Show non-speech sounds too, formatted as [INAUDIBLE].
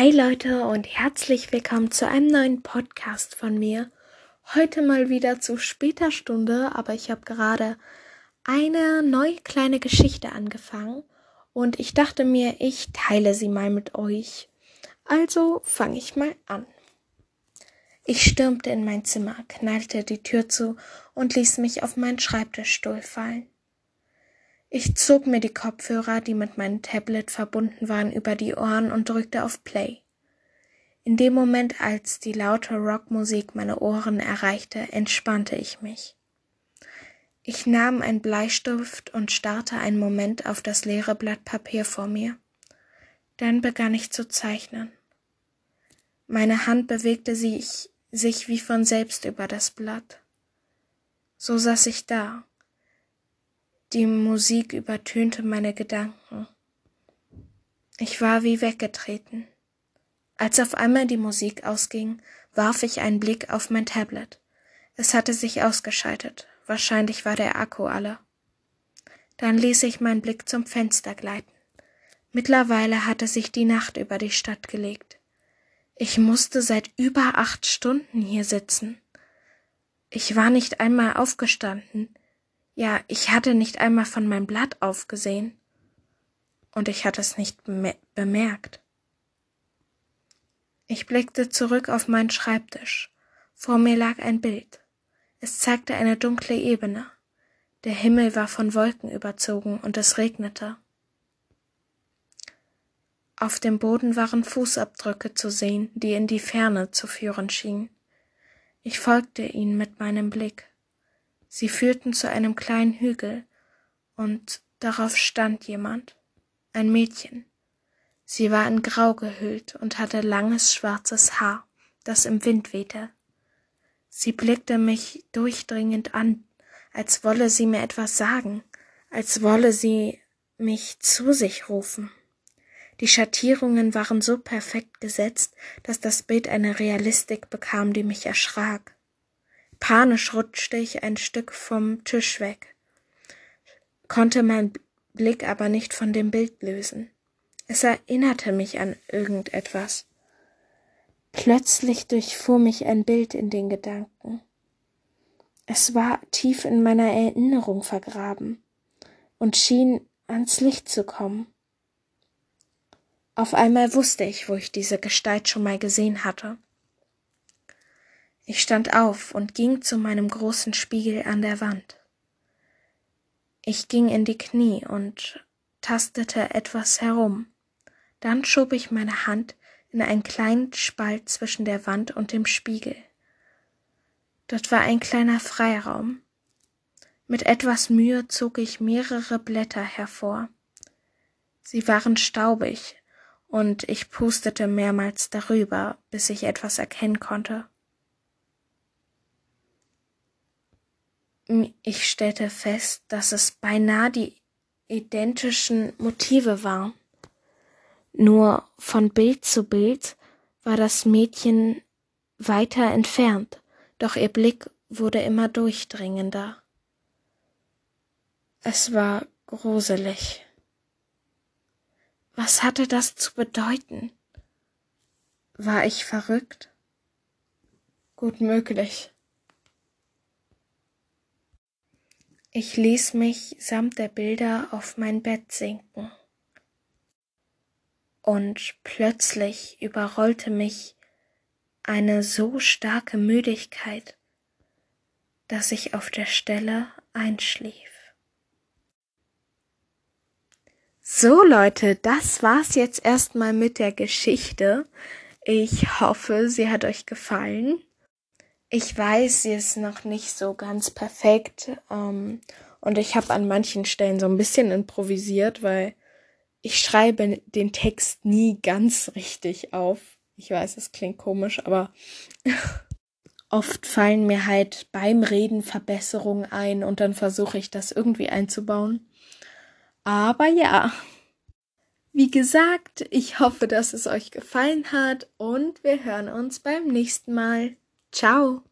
Hi Leute und herzlich willkommen zu einem neuen Podcast von mir. Heute mal wieder zu später Stunde, aber ich habe gerade eine neue kleine Geschichte angefangen und ich dachte mir, ich teile sie mal mit euch. Also fange ich mal an. Ich stürmte in mein Zimmer, knallte die Tür zu und ließ mich auf meinen Schreibtischstuhl fallen. Ich zog mir die Kopfhörer, die mit meinem Tablet verbunden waren, über die Ohren und drückte auf Play. In dem Moment, als die laute Rockmusik meine Ohren erreichte, entspannte ich mich. Ich nahm einen Bleistift und starrte einen Moment auf das leere Blatt Papier vor mir. Dann begann ich zu zeichnen. Meine Hand bewegte sich, sich wie von selbst über das Blatt. So saß ich da, die Musik übertönte meine Gedanken. Ich war wie weggetreten. Als auf einmal die Musik ausging, warf ich einen Blick auf mein Tablet. Es hatte sich ausgeschaltet. Wahrscheinlich war der Akku alle. Dann ließ ich meinen Blick zum Fenster gleiten. Mittlerweile hatte sich die Nacht über die Stadt gelegt. Ich musste seit über acht Stunden hier sitzen. Ich war nicht einmal aufgestanden, ja, ich hatte nicht einmal von meinem Blatt aufgesehen. Und ich hatte es nicht bemerkt. Ich blickte zurück auf meinen Schreibtisch. Vor mir lag ein Bild. Es zeigte eine dunkle Ebene. Der Himmel war von Wolken überzogen und es regnete. Auf dem Boden waren Fußabdrücke zu sehen, die in die Ferne zu führen schienen. Ich folgte ihnen mit meinem Blick. Sie führten zu einem kleinen Hügel, und darauf stand jemand, ein Mädchen. Sie war in Grau gehüllt und hatte langes schwarzes Haar, das im Wind wehte. Sie blickte mich durchdringend an, als wolle sie mir etwas sagen, als wolle sie mich zu sich rufen. Die Schattierungen waren so perfekt gesetzt, dass das Bild eine Realistik bekam, die mich erschrak. Panisch rutschte ich ein Stück vom Tisch weg, konnte mein Blick aber nicht von dem Bild lösen. Es erinnerte mich an irgendetwas. Plötzlich durchfuhr mich ein Bild in den Gedanken. Es war tief in meiner Erinnerung vergraben und schien ans Licht zu kommen. Auf einmal wusste ich, wo ich diese Gestalt schon mal gesehen hatte. Ich stand auf und ging zu meinem großen Spiegel an der Wand. Ich ging in die Knie und tastete etwas herum. Dann schob ich meine Hand in einen kleinen Spalt zwischen der Wand und dem Spiegel. Dort war ein kleiner Freiraum. Mit etwas Mühe zog ich mehrere Blätter hervor. Sie waren staubig, und ich pustete mehrmals darüber, bis ich etwas erkennen konnte. Ich stellte fest, dass es beinahe die identischen Motive waren. Nur von Bild zu Bild war das Mädchen weiter entfernt, doch ihr Blick wurde immer durchdringender. Es war gruselig. Was hatte das zu bedeuten? War ich verrückt? Gut möglich. Ich ließ mich samt der Bilder auf mein Bett sinken. Und plötzlich überrollte mich eine so starke Müdigkeit, dass ich auf der Stelle einschlief. So Leute, das war's jetzt erstmal mit der Geschichte. Ich hoffe, sie hat euch gefallen. Ich weiß, sie ist noch nicht so ganz perfekt ähm, und ich habe an manchen Stellen so ein bisschen improvisiert, weil ich schreibe den Text nie ganz richtig auf. Ich weiß, es klingt komisch, aber [LAUGHS] oft fallen mir halt beim Reden Verbesserungen ein und dann versuche ich das irgendwie einzubauen. Aber ja, wie gesagt, ich hoffe, dass es euch gefallen hat und wir hören uns beim nächsten Mal. Ciao